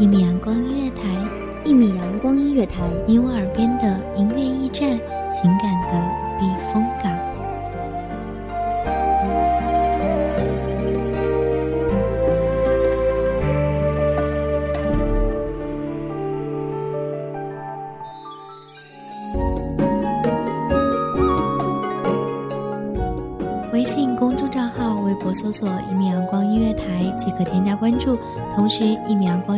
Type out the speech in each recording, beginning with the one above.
一米阳光音乐台，一米阳光音乐台，你我耳边的音乐驿站，情感的避风港。微信公众账号、微博搜索“一米阳光音乐台”即可添加关注。同时，一米阳光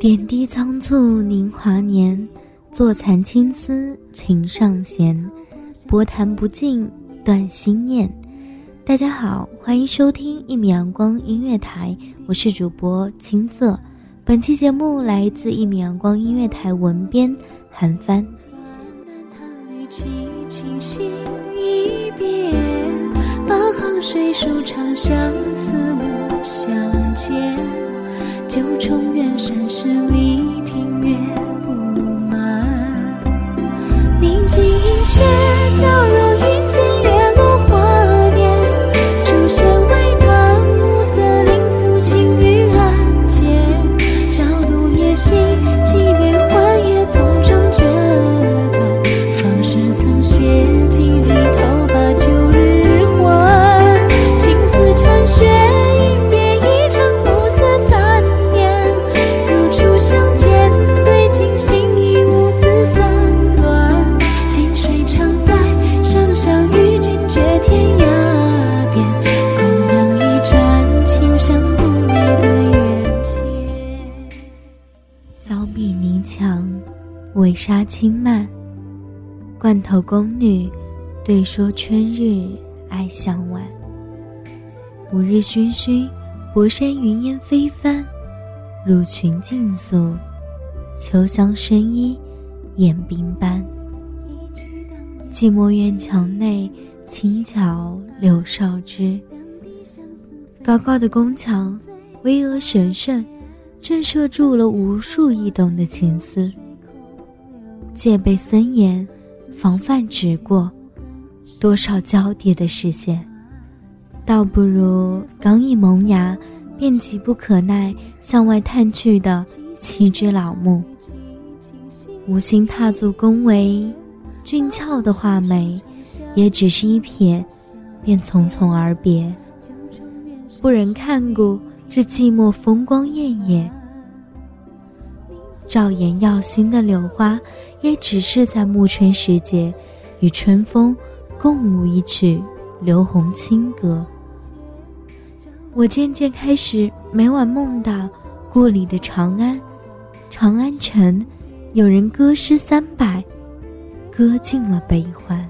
点滴仓促凝华年，坐残青丝琴上弦，拨弹不尽断心念。大家好，欢迎收听一米阳光音乐台，我是主播青色。本期节目来自一米阳光音乐台文编韩帆。八行水书长相思，暮相见。九重远山十里庭院轻慢。罐头宫女，对说春日爱向晚。五日醺醺，薄山云烟飞翻。入群竞诉，秋香深衣掩鬓斑。寂寞院墙内，轻巧柳梢枝。高高的宫墙，巍峨神圣，震慑住了无数易动的情思。戒备森严，防范直过，多少交叠的视线，倒不如刚一萌芽。便急不可耐向外探去的七只老木，无心踏足宫闱，俊俏的画眉，也只是一瞥，便匆匆而别。不忍看顾这寂寞风光艳艳，照眼耀心的柳花，也只是在暮春时节，与春风共舞一曲刘红清歌。我渐渐开始每晚梦到故里的长安，长安城，有人歌诗三百，歌尽了悲欢。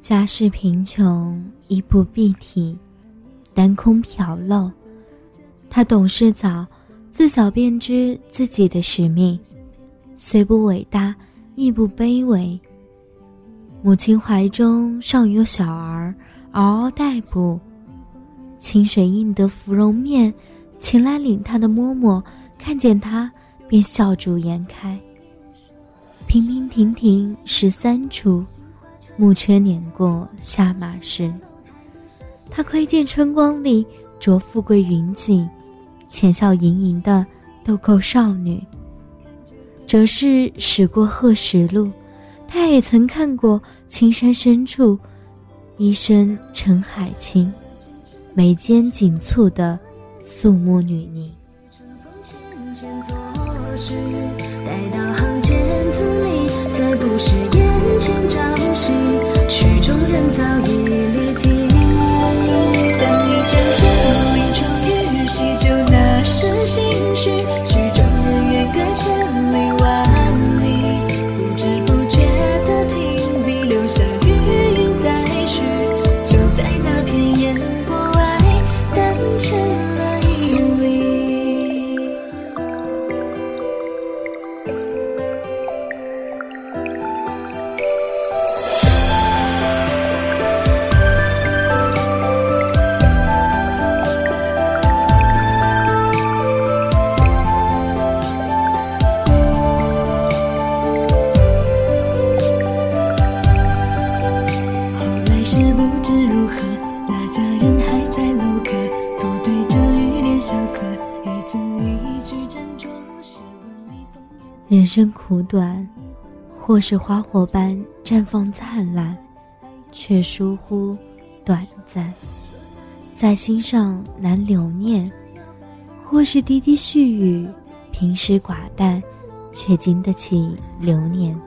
家世贫穷，衣不蔽体，单空朴陋。他懂事早，自小便知自己的使命，虽不伟大，亦不卑微。母亲怀中尚有小儿，嗷嗷待哺。清水映得芙蓉面，前来领他的嬷嬷看见他，便笑逐颜开。平平亭亭十三出。暮车碾过下马时，他窥见春光里着富贵云锦，浅笑盈盈的豆蔻少女。则是驶过鹤石路，他也曾看过青山深处，一身陈海青，眉间紧蹙的肃穆女尼。待到子里，再不是眼前朝夕，曲终人早已生苦短，或是花火般绽放灿烂，却疏忽短暂，在心上难留念；或是滴滴絮语，平时寡淡，却经得起流年，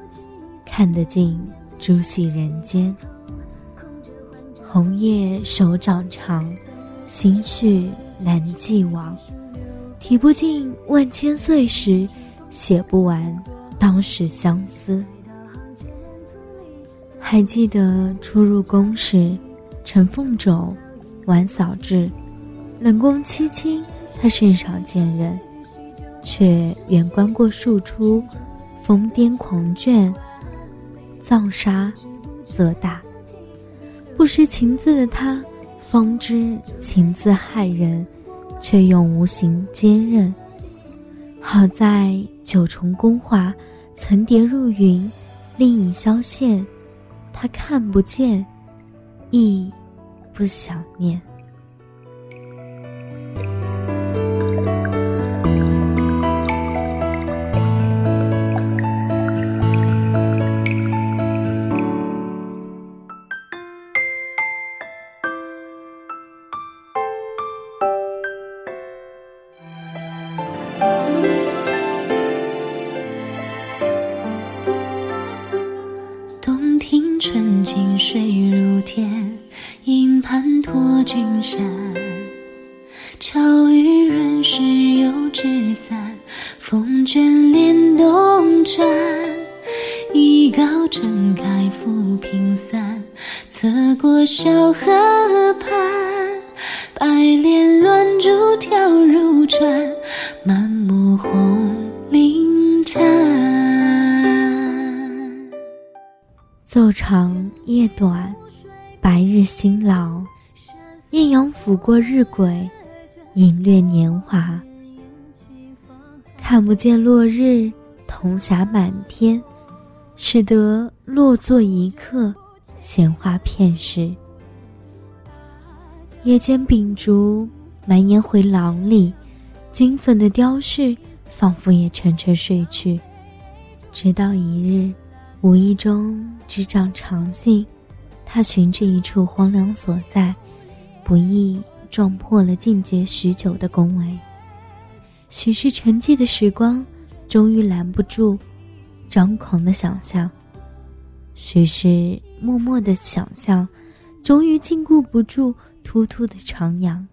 看得尽诸戏人间。红叶手掌长，心绪难寄往。提不尽万千岁时，写不完当时相思。还记得初入宫时，陈凤肘，晚扫至，冷宫凄清，他甚少见人，却远观过庶出，疯癫狂狷，葬杀，则大。不识情字的他，方知情字害人，却用无形坚韧。好在九重宫华层叠入云，另影消现，他看不见，亦不想念。昼长夜短，白日辛劳，艳阳抚过日晷，隐略年华。看不见落日，铜霞满天，使得落座一刻，闲话片时。夜间秉烛，满眼回廊里，金粉的雕饰，仿佛也沉沉睡去。直到一日，无意中执掌长信，他寻至一处荒凉所在，不意撞破了静结许久的宫闱。许是沉寂的时光，终于拦不住张狂的想象；许是默默的想象，终于禁锢不住突突的徜徉。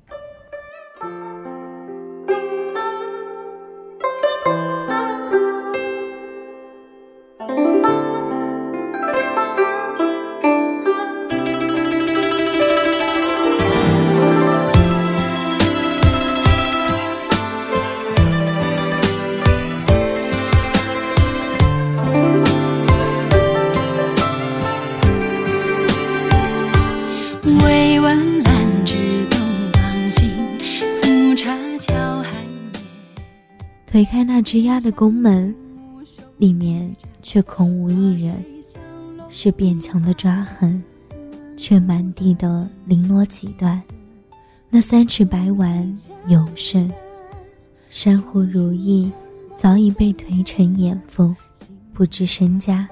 那吱呀的宫门，里面却空无一人，是变强的抓痕，却满地的零落几段。那三尺白丸有甚，珊瑚如意早已被颓成眼妇，不知身家。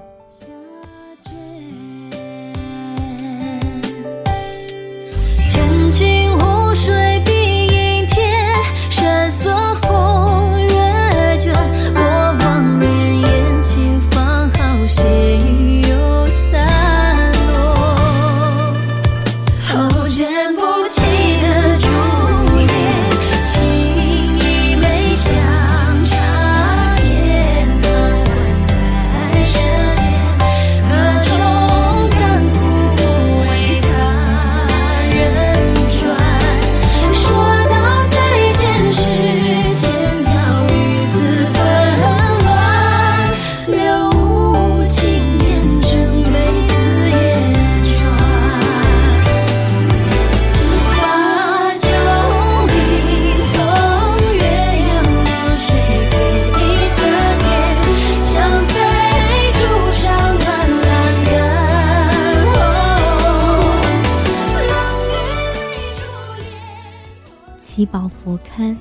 七宝佛龛，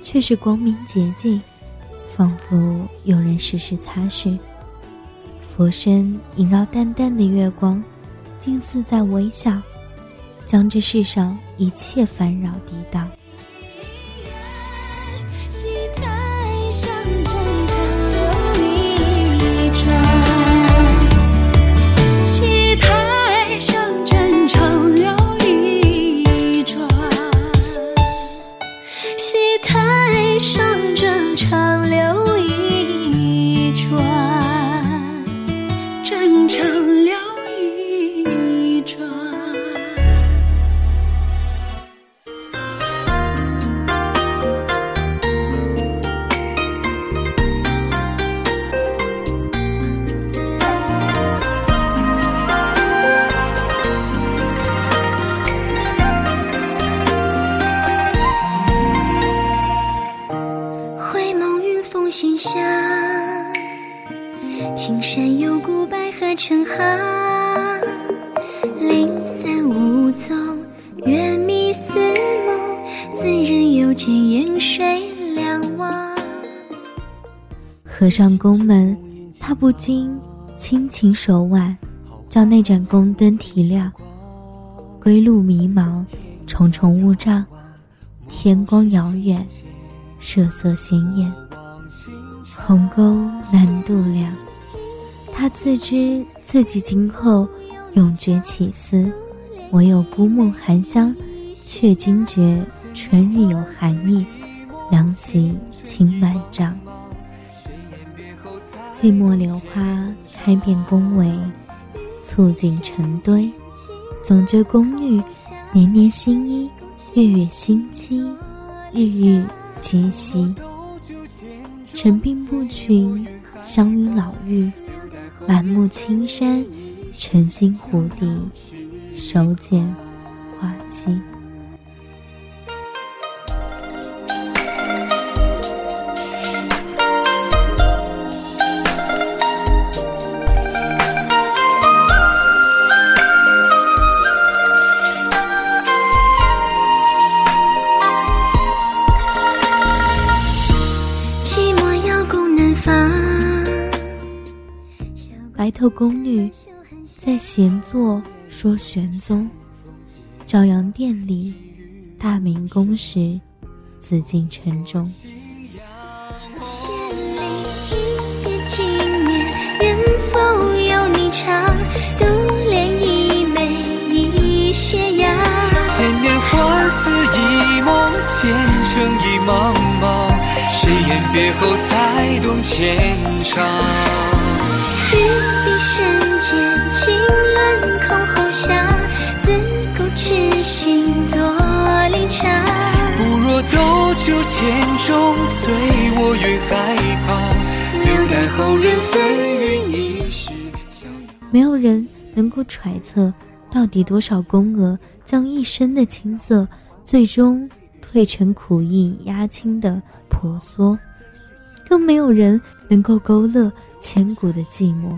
却是光明洁净，仿佛有人时时擦拭。佛身萦绕淡淡的月光，竟似在微笑，将这世上一切烦扰抵挡。戏台上正唱流。成行，零散无踪，月迷似梦，怎人又见烟水两望？合上宫门，他不禁轻轻手腕，将那盏宫灯提亮。归路迷茫，重重雾障，天光遥远，色色鲜艳，鸿沟难度量。他自知自己今后永绝起思，唯有孤梦含香，却惊觉春日有寒意，凉席轻满帐。寂寞柳花开遍宫闱，簇锦成堆，总觉宫女年年新衣，月月新期，日日皆惜。陈鬓不群，香云老妪。满目青山，晨星湖底，手剪花期。头宫女在闲坐说玄宗，朝阳殿里大明宫时，紫禁城中。千里一别经年，人否有你长？独怜一斜阳。千年花似一梦，前程已茫茫。谁言别后才懂牵肠？斗酒千钟，醉卧云海旁，留待后人纷纭一世。没有人能够揣测，到底多少宫娥将一生的青涩，最终褪成苦意压青的婆娑，更没有人能够勾勒千古的寂寞，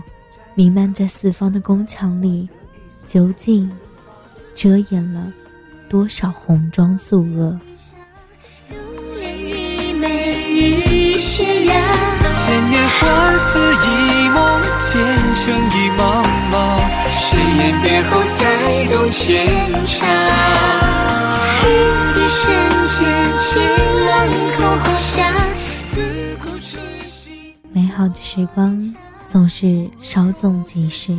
弥漫在四方的宫墙里，究竟遮掩了多少红妆素娥？斜阳。千年花似一梦，前程已茫茫。谁言别后才懂牵肠？玉笛深间，轻乱空后响。自古痴心。美好的时光总是稍纵即逝，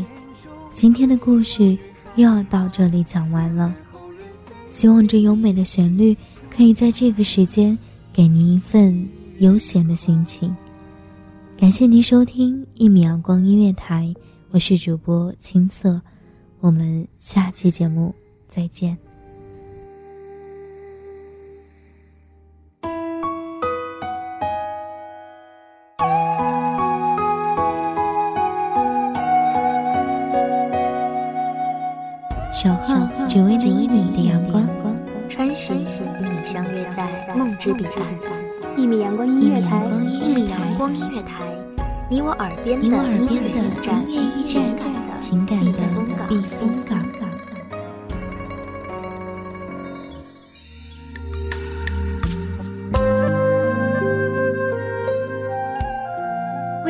今天的故事又要到这里讲完了。希望这优美的旋律可以在这个时间给您一份悠闲的心情。感谢您收听一米阳光音乐台，我是主播青色，我们下期节目再见。守候只为那一米的阳光，穿行与你相约在梦之彼岸，一米阳光音乐台，一米阳光音乐台，你我耳边的音乐驿站情感的情感的避风港。